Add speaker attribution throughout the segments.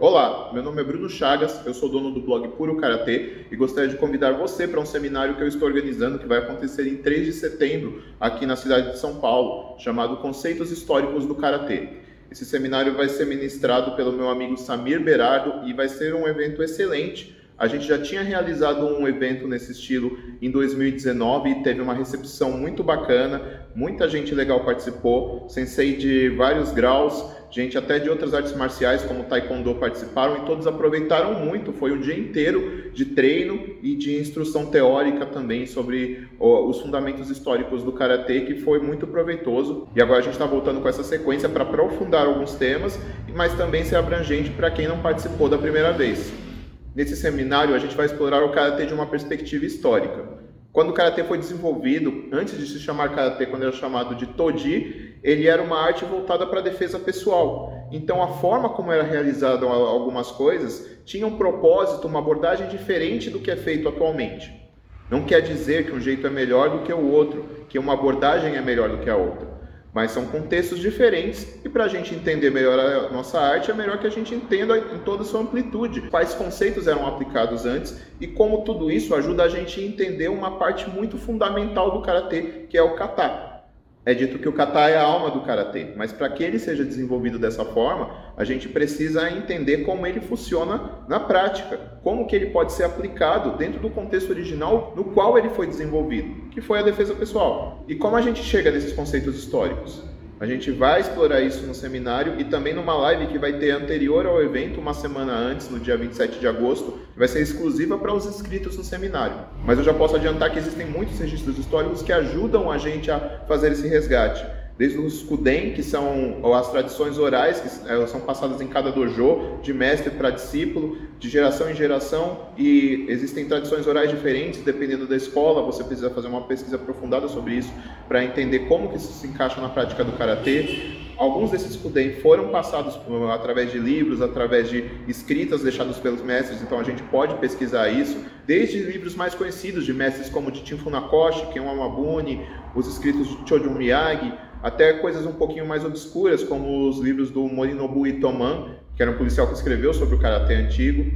Speaker 1: Olá, meu nome é Bruno Chagas, eu sou dono do blog Puro Karatê e gostaria de convidar você para um seminário que eu estou organizando que vai acontecer em 3 de setembro aqui na cidade de São Paulo, chamado Conceitos Históricos do Karatê. Esse seminário vai ser ministrado pelo meu amigo Samir Berardo e vai ser um evento excelente a gente já tinha realizado um evento nesse estilo em 2019 e teve uma recepção muito bacana, muita gente legal participou, sensei de vários graus, gente até de outras artes marciais como taekwondo participaram e todos aproveitaram muito. Foi um dia inteiro de treino e de instrução teórica também sobre os fundamentos históricos do karatê que foi muito proveitoso. E agora a gente está voltando com essa sequência para aprofundar alguns temas, mas também ser abrangente para quem não participou da primeira vez. Nesse seminário, a gente vai explorar o karatê de uma perspectiva histórica. Quando o karatê foi desenvolvido, antes de se chamar karatê, quando era chamado de toji, ele era uma arte voltada para a defesa pessoal. Então, a forma como era realizada algumas coisas tinha um propósito, uma abordagem diferente do que é feito atualmente. Não quer dizer que um jeito é melhor do que o outro, que uma abordagem é melhor do que a outra mas são contextos diferentes e para a gente entender melhor a nossa arte é melhor que a gente entenda em toda a sua amplitude quais conceitos eram aplicados antes e como tudo isso ajuda a gente a entender uma parte muito fundamental do karatê que é o kata. É dito que o kata é a alma do karatê, mas para que ele seja desenvolvido dessa forma, a gente precisa entender como ele funciona na prática, como que ele pode ser aplicado dentro do contexto original no qual ele foi desenvolvido, que foi a defesa pessoal. E como a gente chega nesses conceitos históricos? A gente vai explorar isso no seminário e também numa live que vai ter anterior ao evento, uma semana antes, no dia 27 de agosto, que vai ser exclusiva para os inscritos no seminário. Mas eu já posso adiantar que existem muitos registros históricos que ajudam a gente a fazer esse resgate desde os Kuden, que são as tradições orais, que elas são passadas em cada dojo, de mestre para discípulo, de geração em geração, e existem tradições orais diferentes, dependendo da escola, você precisa fazer uma pesquisa aprofundada sobre isso, para entender como que isso se encaixa na prática do Karatê. Alguns desses Kuden foram passados através de livros, através de escritas deixadas pelos mestres, então a gente pode pesquisar isso, desde livros mais conhecidos de mestres como de Tim Funakoshi, Ken Wamabuni, os escritos de Chojun Miyagi, até coisas um pouquinho mais obscuras, como os livros do Morinobu Itoman, que era um policial que escreveu sobre o karatê antigo.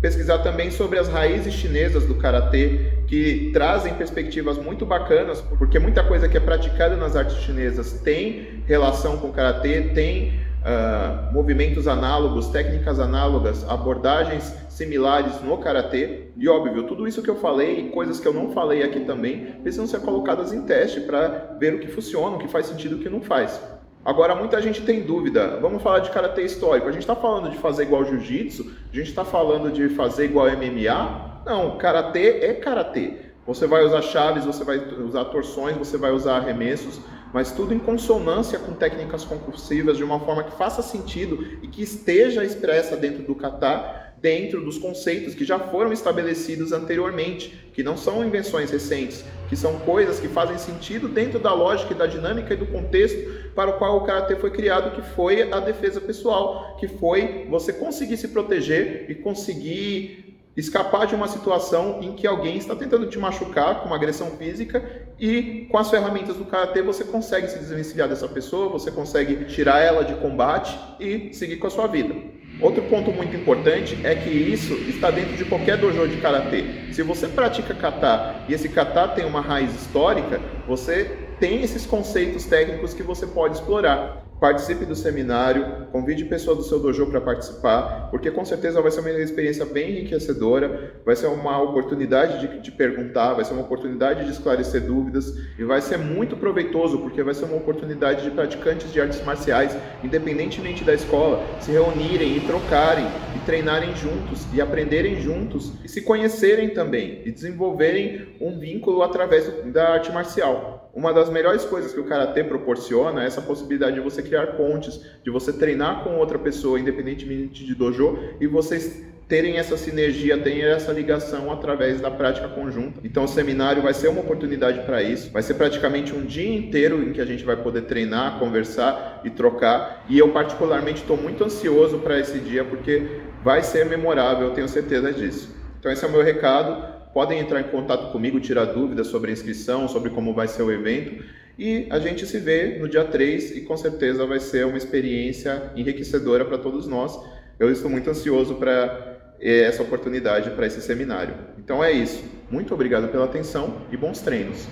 Speaker 1: Pesquisar também sobre as raízes chinesas do karatê, que trazem perspectivas muito bacanas, porque muita coisa que é praticada nas artes chinesas tem relação com o karatê, tem uh, movimentos análogos, técnicas análogas, abordagens similares no karatê. E óbvio, tudo isso que eu falei e coisas que eu não falei aqui também precisam ser colocadas em teste para ver o que funciona, o que faz sentido e o que não faz. Agora, muita gente tem dúvida. Vamos falar de karatê histórico. A gente está falando de fazer igual jiu-jitsu? A gente está falando de fazer igual MMA? Não, karatê é karatê. Você vai usar chaves, você vai usar torções, você vai usar arremessos, mas tudo em consonância com técnicas concursivas, de uma forma que faça sentido e que esteja expressa dentro do kata, dentro dos conceitos que já foram estabelecidos anteriormente, que não são invenções recentes, que são coisas que fazem sentido dentro da lógica e da dinâmica e do contexto para o qual o karatê foi criado, que foi a defesa pessoal, que foi você conseguir se proteger e conseguir escapar de uma situação em que alguém está tentando te machucar com uma agressão física e com as ferramentas do karatê você consegue se desvencilhar dessa pessoa, você consegue tirar ela de combate e seguir com a sua vida. Outro ponto muito importante é que isso está dentro de qualquer dojo de karatê. Se você pratica kata e esse kata tem uma raiz histórica, você tem esses conceitos técnicos que você pode explorar participe do seminário, convide pessoas do seu dojo para participar, porque com certeza vai ser uma experiência bem enriquecedora, vai ser uma oportunidade de, de perguntar, vai ser uma oportunidade de esclarecer dúvidas e vai ser muito proveitoso, porque vai ser uma oportunidade de praticantes de artes marciais, independentemente da escola, se reunirem e trocarem e treinarem juntos e aprenderem juntos e se conhecerem também e desenvolverem um vínculo através da arte marcial. Uma das melhores coisas que o karatê proporciona é essa possibilidade de você criar pontes, de você treinar com outra pessoa, independentemente de dojo, e vocês terem essa sinergia, terem essa ligação através da prática conjunta. Então o seminário vai ser uma oportunidade para isso. Vai ser praticamente um dia inteiro em que a gente vai poder treinar, conversar e trocar. E eu particularmente estou muito ansioso para esse dia porque vai ser memorável, eu tenho certeza disso. Então esse é o meu recado podem entrar em contato comigo, tirar dúvidas sobre a inscrição, sobre como vai ser o evento. E a gente se vê no dia 3 e com certeza vai ser uma experiência enriquecedora para todos nós. eu estou muito ansioso para eh, essa oportunidade, para esse seminário. Então é isso. Muito obrigado pela atenção e bons treinos.